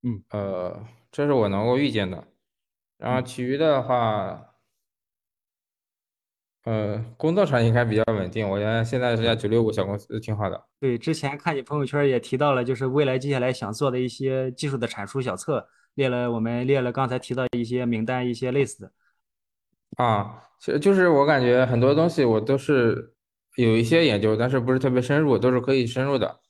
嗯呃，这是我能够预见的。然后嗯其余的话。呃，工作上应该比较稳定。我原来现在是家九六五小公司，挺好的。对，之前看你朋友圈也提到了，就是未来接下来想做的一些技术的产出小册，列了我们列了刚才提到一些名单，一些类似的。啊，其实就是我感觉很多东西我都是有一些研究，但是不是特别深入，都是可以深入的。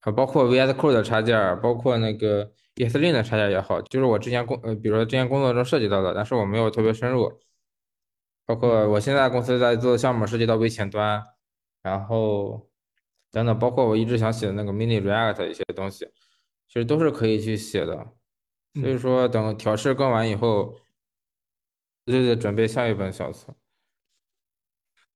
啊，包括 VS Code 的插件，包括那个 ESLint 的插件也好，就是我之前工呃，比如说之前工作中涉及到的，但是我没有特别深入。包括我现在公司在做的项目涉及到微前端，然后等等，包括我一直想写的那个 Mini React 一些东西，其实都是可以去写的。所以说，等调试更完以后，就得准备下一本小册。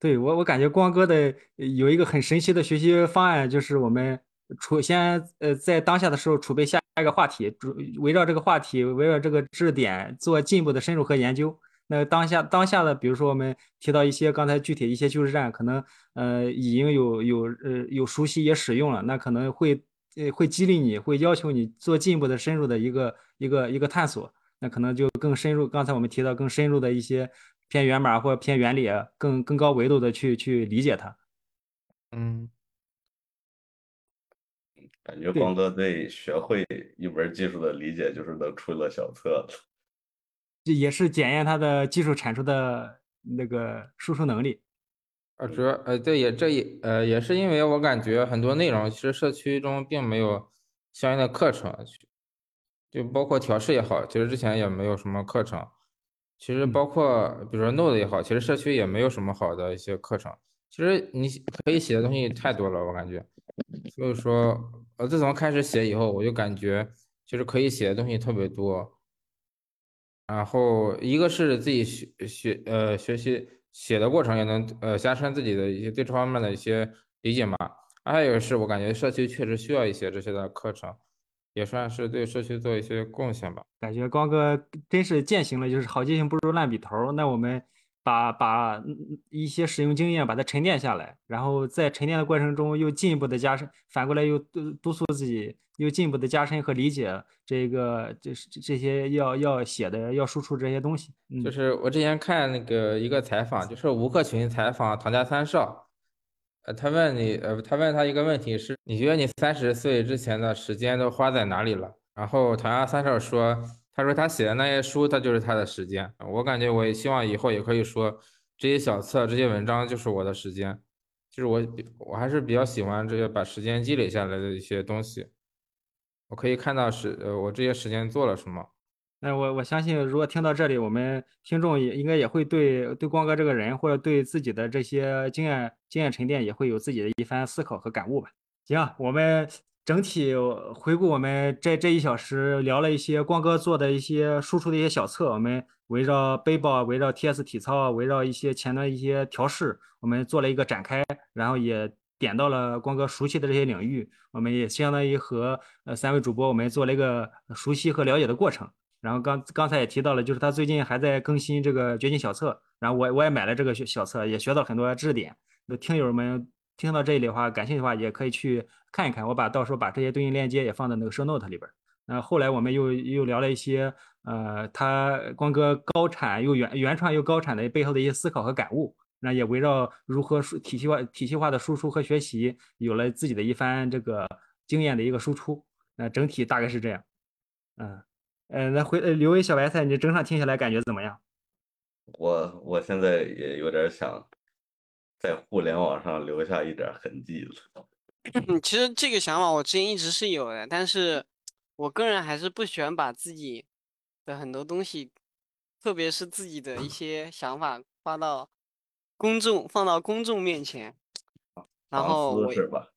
对我，我感觉光哥的有一个很神奇的学习方案，就是我们储先呃在当下的时候储备下一个话题，主围绕这个话题，围绕这个知识点做进一步的深入和研究。那当下当下的，比如说我们提到一些刚才具体一些救治站，可能呃已经有有呃有熟悉也使用了，那可能会呃会激励你，会要求你做进一步的深入的一个一个一个探索。那可能就更深入，刚才我们提到更深入的一些偏源码或者偏原理，更更高维度的去去理解它。嗯，感觉光哥对学会一门技术的理解就是能出了小册子。这也是检验他的技术产出的那个输出能力。啊，主要呃，对，也这也呃也是因为我感觉很多内容其实社区中并没有相应的课程，就包括调试也好，其实之前也没有什么课程。其实包括比如说 Node 也好，其实社区也没有什么好的一些课程。其实你可以写的东西太多了，我感觉。所以说，呃，自从开始写以后，我就感觉就是可以写的东西特别多。然后一个是自己学学呃学习写的过程也能呃加深自己的一些对这方面的一些理解嘛。还有是我感觉社区确实需要一些这些的课程，也算是对社区做一些贡献吧。感觉光哥真是践行了，就是好记性不如烂笔头儿。那我们把把嗯一些使用经验把它沉淀下来，然后在沉淀的过程中又进一步的加深，反过来又督督促自己又进一步的加深和理解这个这是这些要要写的要输出这些东西。嗯，就是我之前看那个一个采访，就是吴克群采访唐家三少，呃，他问你，呃，他问他一个问题是，你觉得你三十岁之前的时间都花在哪里了？然后唐家三少说，他说他写的那些书，他就是他的时间。我感觉我也希望以后也可以说，这些小册、这些文章就是我的时间，就是我我还是比较喜欢这些把时间积累下来的一些东西，我可以看到是，呃，我这些时间做了什么。那我我相信，如果听到这里，我们听众也应该也会对对光哥这个人，或者对自己的这些经验经验沉淀，也会有自己的一番思考和感悟吧。行，我们整体回顾我们这这一小时聊了一些光哥做的一些输出的一些小册，我们围绕背包、围绕 TS 体操、围绕一些前端一些调试，我们做了一个展开，然后也点到了光哥熟悉的这些领域，我们也相当于和呃三位主播我们做了一个熟悉和了解的过程。然后刚刚才也提到了，就是他最近还在更新这个掘金小册，然后我我也买了这个小小册，也学到很多知识点。那听友们听到这里的话，感兴趣的话也可以去看一看，我把到时候把这些对应链接也放在那个 show note 里边。那后来我们又又聊了一些，呃，他光哥高产又原原创又高产的背后的一些思考和感悟。那也围绕如何体系化体系化的输出和学习，有了自己的一番这个经验的一个输出。那整体大概是这样，嗯。那回呃，刘威小白菜，你整场听下来感觉怎么样？我我现在也有点想在互联网上留下一点痕迹了。嗯，其实这个想法我之前一直是有的，但是我个人还是不喜欢把自己的很多东西，特别是自己的一些想法发到公众，放到公众面前，[laughs] 然后我是吧？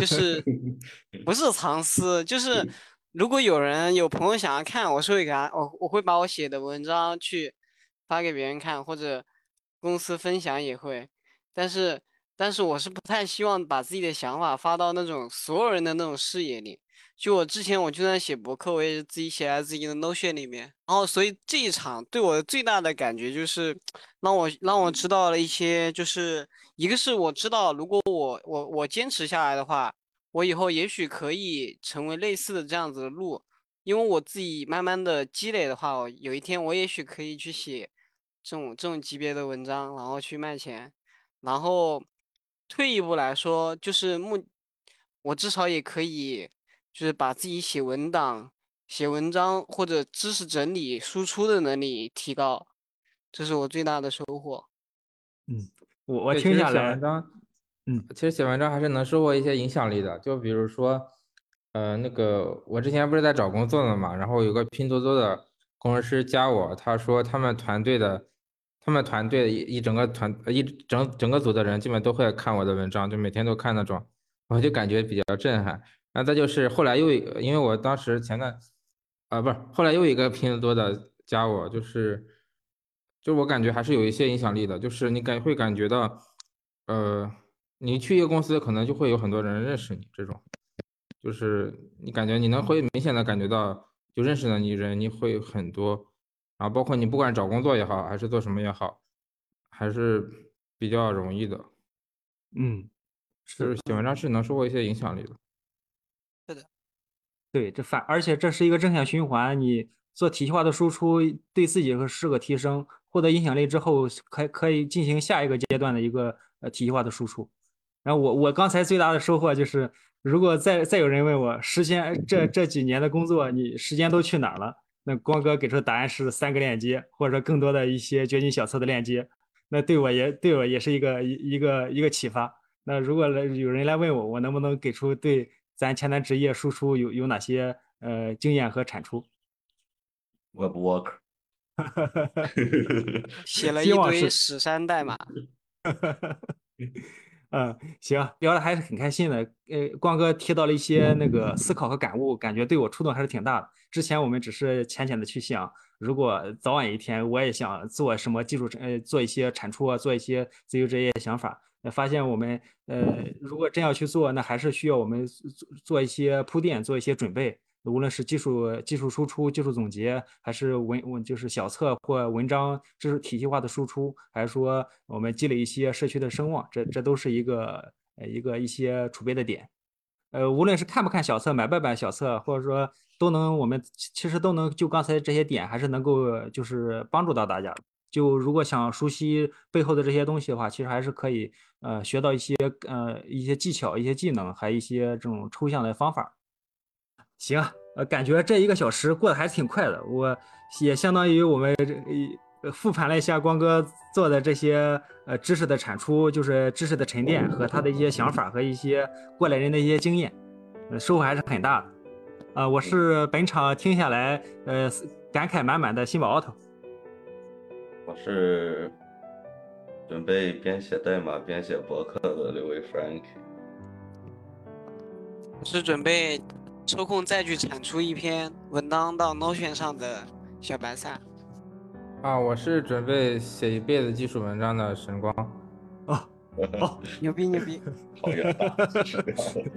就是 [laughs] 不是藏私，就是如果有人有朋友想要看，我是会给他，我我会把我写的文章去发给别人看，或者公司分享也会，但是但是我是不太希望把自己的想法发到那种所有人的那种视野里。就我之前我就算写博客，我也是自己写在自己的 Notion 里面。然后所以这一场对我最大的感觉就是让我让我知道了一些，就是一个是我知道，如果我我我坚持下来的话，我以后也许可以成为类似的这样子的路，因为我自己慢慢的积累的话，我有一天我也许可以去写这种这种级别的文章，然后去卖钱。然后退一步来说，就是目我至少也可以。就是把自己写文档、写文章或者知识整理、输出的能力提高，这是我最大的收获。嗯，我我听下来文，章，嗯，其实写文章还是能收获一些影响力的。就比如说，呃，那个我之前不是在找工作呢嘛，然后有个拼多多的工程师加我，他说他们团队的，他们团队一一整个团一整整个组的人基本都会看我的文章，就每天都看那种，我就感觉比较震撼。那再就是后来又，因为我当时前段，啊、不是，后来又一个拼多多的加我，就是就我感觉还是有一些影响力的，就是你感会感觉到，呃，你去一个公司可能就会有很多人认识你，这种，就是你感觉你能会明显的感觉到，就认识的你人你会很多，然后包括你不管找工作也好，还是做什么也好，还是比较容易的，嗯，是写文章是能收获一些影响力的。对，这反而且这是一个正向循环，你做体系化的输出，对自己是个提升，获得影响力之后，可可以进行下一个阶段的一个呃体系化的输出。然后我我刚才最大的收获就是，如果再再有人问我时间这这几年的工作，你时间都去哪儿了？那光哥给出的答案是三个链接，或者说更多的一些掘金小册的链接。那对我也对我也是一个一一个一个启发。那如果来有人来问我，我能不能给出对咱前端职业输出有有哪些呃经验和产出？Web Worker，[laughs] [laughs] 写了一堆史山代码，[laughs] 嗯，行，聊的还是很开心的。呃，光哥提到了一些那个思考和感悟，感觉对我触动还是挺大的。之前我们只是浅浅的去想，如果早晚一天我也想做什么技术，呃，做一些产出啊，做一些自由职业想法，发现我们呃，如果真要去做，那还是需要我们做做一些铺垫，做一些准备。无论是技术技术输出、技术总结，还是文文就是小册或文章知识体系化的输出，还是说我们积累一些社区的声望，这这都是一个呃一个一些储备的点。呃，无论是看不看小册、买不买小册，或者说都能，我们其实都能就刚才这些点，还是能够就是帮助到大家。就如果想熟悉背后的这些东西的话，其实还是可以呃学到一些呃一些技巧、一些技能，还有一些这种抽象的方法。行啊，呃，感觉这一个小时过得还是挺快的，我也相当于我们这复盘了一下光哥做的这些呃知识的产出，就是知识的沉淀和他的一些想法和一些过来人的一些经验，呃，收获还是很大的。呃，我是本场听下来呃感慨满满的新宝 auto。我是准备边写代码边写博客的刘伟 Frank。我是准备抽空再去产出一篇文章到 Notion 上的小白菜。啊，我是准备写一辈子技术文章的神光。哦哦，牛逼牛逼！[laughs] 好远大，是这样的